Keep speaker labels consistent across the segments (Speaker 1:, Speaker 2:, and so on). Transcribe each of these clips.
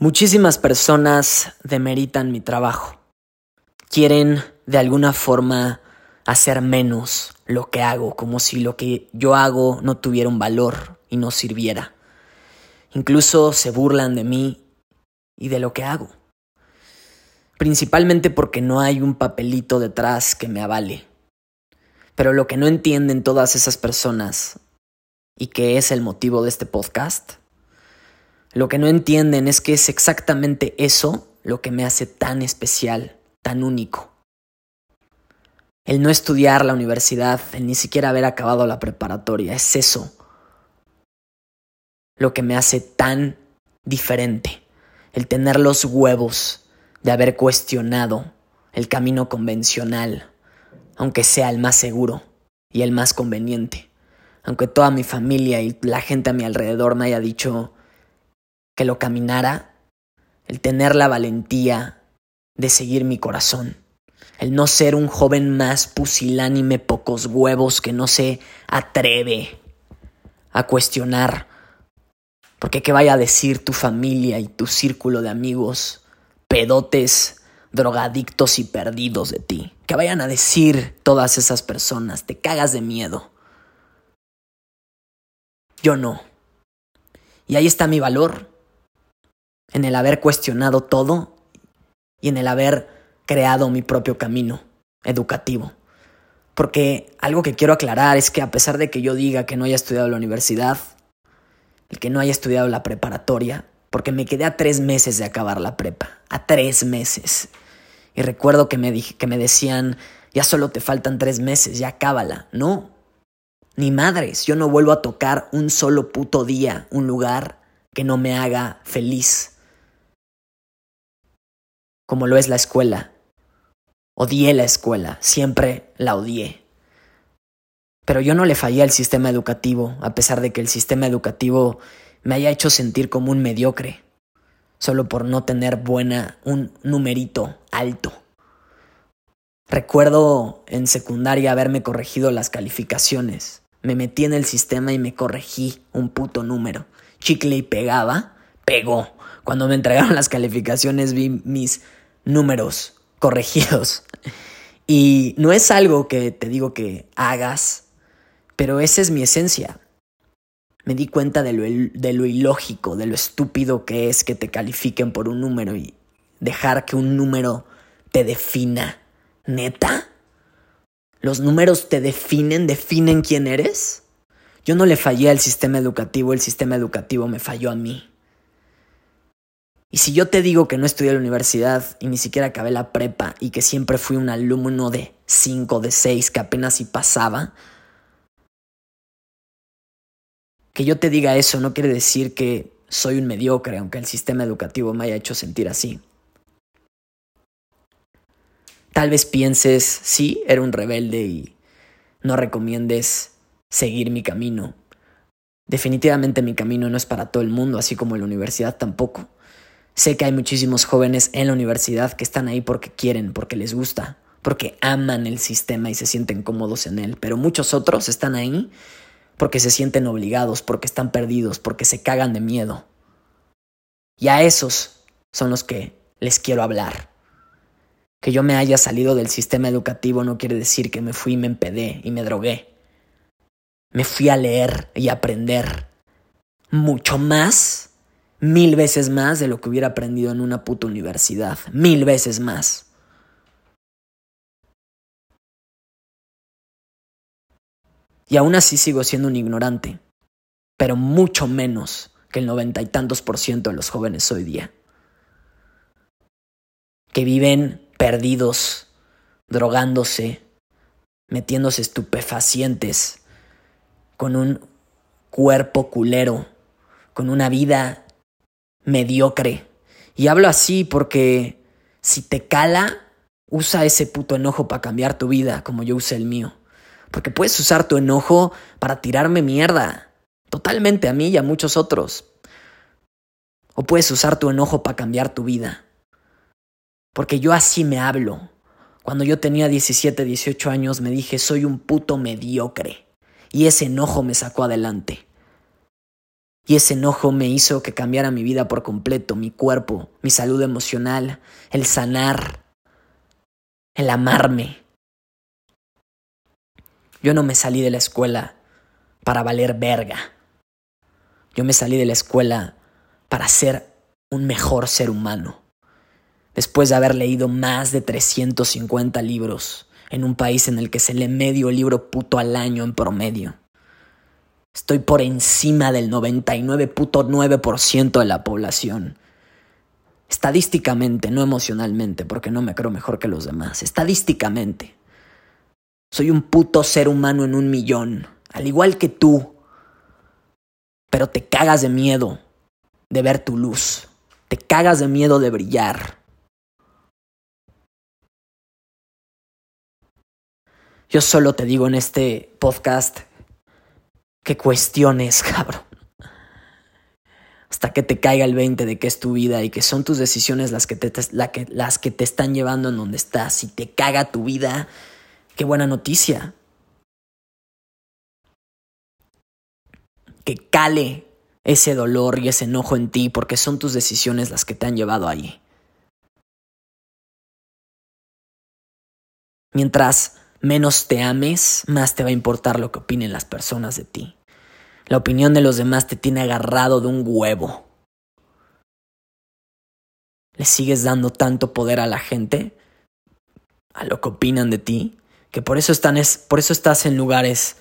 Speaker 1: Muchísimas personas demeritan mi trabajo. Quieren de alguna forma hacer menos lo que hago, como si lo que yo hago no tuviera un valor y no sirviera. Incluso se burlan de mí y de lo que hago. Principalmente porque no hay un papelito detrás que me avale. Pero lo que no entienden todas esas personas, y que es el motivo de este podcast, lo que no entienden es que es exactamente eso lo que me hace tan especial, tan único. El no estudiar la universidad, el ni siquiera haber acabado la preparatoria, es eso lo que me hace tan diferente. El tener los huevos de haber cuestionado el camino convencional, aunque sea el más seguro y el más conveniente. Aunque toda mi familia y la gente a mi alrededor me haya dicho, que lo caminara, el tener la valentía de seguir mi corazón, el no ser un joven más pusilánime, pocos huevos que no se atreve a cuestionar, porque qué vaya a decir tu familia y tu círculo de amigos, pedotes, drogadictos y perdidos de ti, que vayan a decir todas esas personas, te cagas de miedo. Yo no. Y ahí está mi valor en el haber cuestionado todo y en el haber creado mi propio camino educativo. Porque algo que quiero aclarar es que a pesar de que yo diga que no haya estudiado la universidad, el que no haya estudiado la preparatoria, porque me quedé a tres meses de acabar la prepa, a tres meses. Y recuerdo que me, que me decían, ya solo te faltan tres meses, ya acábala. No, ni madres, yo no vuelvo a tocar un solo puto día, un lugar que no me haga feliz como lo es la escuela. Odié la escuela, siempre la odié. Pero yo no le fallé al sistema educativo, a pesar de que el sistema educativo me haya hecho sentir como un mediocre, solo por no tener buena, un numerito alto. Recuerdo en secundaria haberme corregido las calificaciones. Me metí en el sistema y me corregí un puto número. Chicle y pegaba, pegó. Cuando me entregaron las calificaciones vi mis números corregidos. Y no es algo que te digo que hagas, pero esa es mi esencia. Me di cuenta de lo, de lo ilógico, de lo estúpido que es que te califiquen por un número y dejar que un número te defina. ¿Neta? ¿Los números te definen, definen quién eres? Yo no le fallé al sistema educativo, el sistema educativo me falló a mí. Y si yo te digo que no estudié en la universidad y ni siquiera acabé la prepa y que siempre fui un alumno de 5, de 6, que apenas si pasaba, que yo te diga eso no quiere decir que soy un mediocre, aunque el sistema educativo me haya hecho sentir así. Tal vez pienses, sí, era un rebelde y no recomiendes seguir mi camino. Definitivamente mi camino no es para todo el mundo, así como la universidad tampoco. Sé que hay muchísimos jóvenes en la universidad que están ahí porque quieren, porque les gusta, porque aman el sistema y se sienten cómodos en él, pero muchos otros están ahí porque se sienten obligados, porque están perdidos, porque se cagan de miedo. Y a esos son los que les quiero hablar. Que yo me haya salido del sistema educativo no quiere decir que me fui y me empedé y me drogué. Me fui a leer y aprender mucho más mil veces más de lo que hubiera aprendido en una puta universidad. Mil veces más. Y aún así sigo siendo un ignorante, pero mucho menos que el noventa y tantos por ciento de los jóvenes hoy día. Que viven perdidos, drogándose, metiéndose estupefacientes, con un cuerpo culero, con una vida mediocre. Y hablo así porque si te cala, usa ese puto enojo para cambiar tu vida como yo usé el mío. Porque puedes usar tu enojo para tirarme mierda. Totalmente a mí y a muchos otros. O puedes usar tu enojo para cambiar tu vida. Porque yo así me hablo. Cuando yo tenía 17, 18 años me dije soy un puto mediocre. Y ese enojo me sacó adelante. Y ese enojo me hizo que cambiara mi vida por completo, mi cuerpo, mi salud emocional, el sanar, el amarme. Yo no me salí de la escuela para valer verga. Yo me salí de la escuela para ser un mejor ser humano. Después de haber leído más de 350 libros en un país en el que se lee medio libro puto al año en promedio. Estoy por encima del 99.9% de la población. Estadísticamente, no emocionalmente, porque no me creo mejor que los demás. Estadísticamente. Soy un puto ser humano en un millón, al igual que tú. Pero te cagas de miedo de ver tu luz. Te cagas de miedo de brillar. Yo solo te digo en este podcast que cuestiones, cabrón. Hasta que te caiga el 20 de que es tu vida y que son tus decisiones las que te, las que te están llevando en donde estás. Si te caga tu vida, qué buena noticia. Que cale ese dolor y ese enojo en ti porque son tus decisiones las que te han llevado ahí. Mientras menos te ames, más te va a importar lo que opinen las personas de ti. La opinión de los demás te tiene agarrado de un huevo. Le sigues dando tanto poder a la gente, a lo que opinan de ti, que por eso, están es, por eso estás en lugares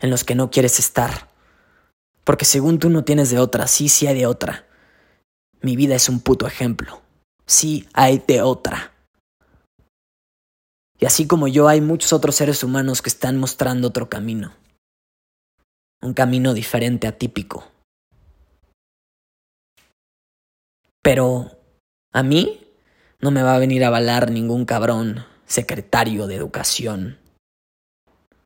Speaker 1: en los que no quieres estar. Porque según tú no tienes de otra, sí, sí hay de otra. Mi vida es un puto ejemplo. Sí hay de otra. Y así como yo, hay muchos otros seres humanos que están mostrando otro camino un camino diferente, atípico. Pero a mí no me va a venir a avalar ningún cabrón secretario de educación.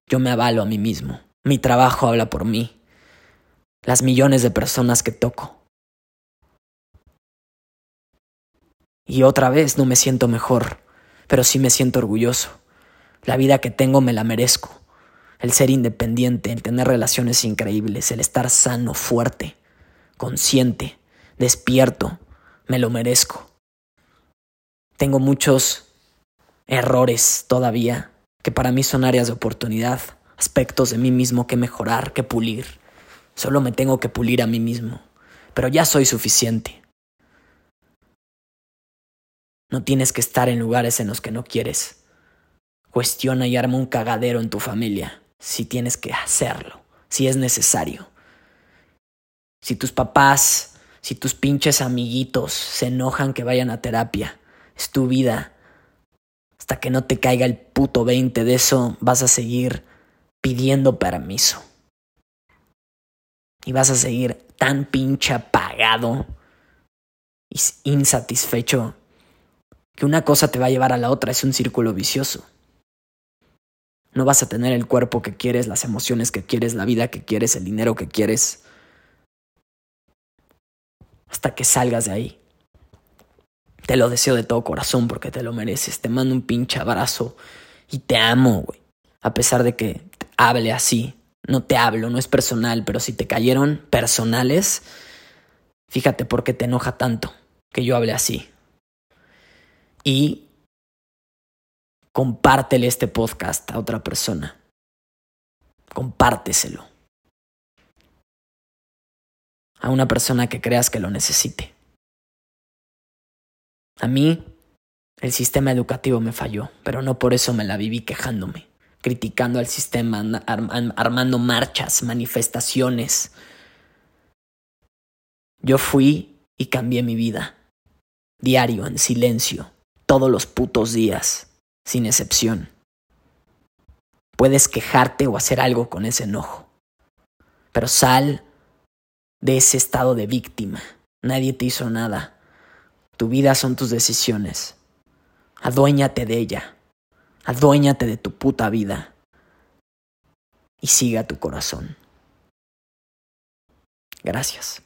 Speaker 1: Yo me avalo a mí mismo. Mi trabajo habla por mí. Las millones de personas que toco. Y otra vez no me siento mejor, pero sí me siento orgulloso. La vida que tengo me la merezco el ser independiente, el tener relaciones increíbles, el estar sano, fuerte, consciente, despierto, me lo merezco. Tengo muchos errores todavía que para mí son áreas de oportunidad, aspectos de mí mismo que mejorar, que pulir. Solo me tengo que pulir a mí mismo, pero ya soy suficiente. No tienes que estar en lugares en los que no quieres. Cuestiona y arma un cagadero en tu familia si tienes que hacerlo, si es necesario. Si tus papás, si tus pinches amiguitos se enojan que vayan a terapia, es tu vida. Hasta que no te caiga el puto 20 de eso, vas a seguir pidiendo permiso. Y vas a seguir tan pinche apagado y insatisfecho que una cosa te va a llevar a la otra. Es un círculo vicioso. No vas a tener el cuerpo que quieres, las emociones que quieres, la vida que quieres, el dinero que quieres. Hasta que salgas de ahí. Te lo deseo de todo corazón porque te lo mereces. Te mando un pinche abrazo y te amo, güey. A pesar de que hable así. No te hablo, no es personal, pero si te cayeron personales, fíjate por qué te enoja tanto que yo hable así. Y compártele este podcast a otra persona. Compárteselo. A una persona que creas que lo necesite. A mí, el sistema educativo me falló, pero no por eso me la viví quejándome, criticando al sistema, armando marchas, manifestaciones. Yo fui y cambié mi vida. Diario, en silencio, todos los putos días sin excepción. Puedes quejarte o hacer algo con ese enojo, pero sal de ese estado de víctima. Nadie te hizo nada. Tu vida son tus decisiones. Aduéñate de ella. Aduéñate de tu puta vida. Y siga tu corazón. Gracias.